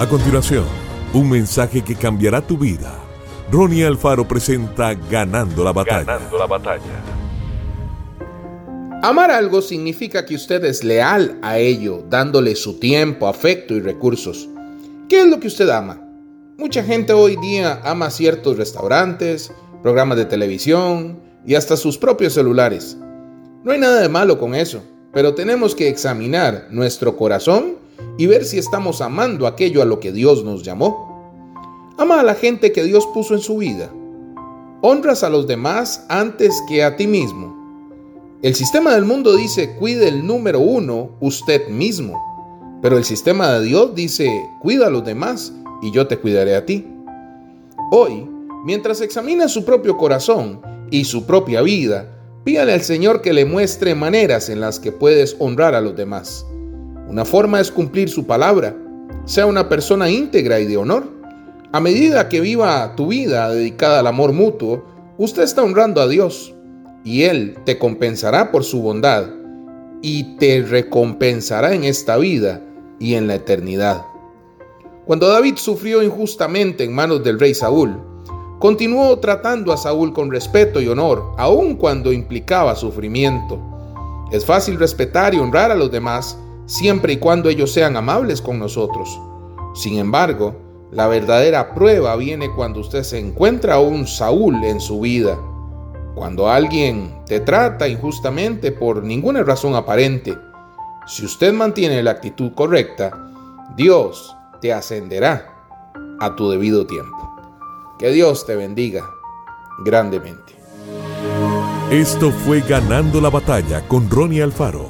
A continuación, un mensaje que cambiará tu vida. Ronnie Alfaro presenta Ganando la batalla. Ganando la batalla. Amar algo significa que usted es leal a ello, dándole su tiempo, afecto y recursos. ¿Qué es lo que usted ama? Mucha gente hoy día ama ciertos restaurantes, programas de televisión y hasta sus propios celulares. No hay nada de malo con eso, pero tenemos que examinar nuestro corazón y ver si estamos amando aquello a lo que Dios nos llamó. Ama a la gente que Dios puso en su vida. Honras a los demás antes que a ti mismo. El sistema del mundo dice cuide el número uno usted mismo, pero el sistema de Dios dice cuida a los demás y yo te cuidaré a ti. Hoy, mientras examina su propio corazón y su propia vida, pídale al Señor que le muestre maneras en las que puedes honrar a los demás. Una forma es cumplir su palabra. Sea una persona íntegra y de honor. A medida que viva tu vida dedicada al amor mutuo, usted está honrando a Dios y Él te compensará por su bondad y te recompensará en esta vida y en la eternidad. Cuando David sufrió injustamente en manos del rey Saúl, continuó tratando a Saúl con respeto y honor, aun cuando implicaba sufrimiento. Es fácil respetar y honrar a los demás siempre y cuando ellos sean amables con nosotros. Sin embargo, la verdadera prueba viene cuando usted se encuentra un Saúl en su vida. Cuando alguien te trata injustamente por ninguna razón aparente. Si usted mantiene la actitud correcta, Dios te ascenderá a tu debido tiempo. Que Dios te bendiga grandemente. Esto fue Ganando la Batalla con Ronnie Alfaro.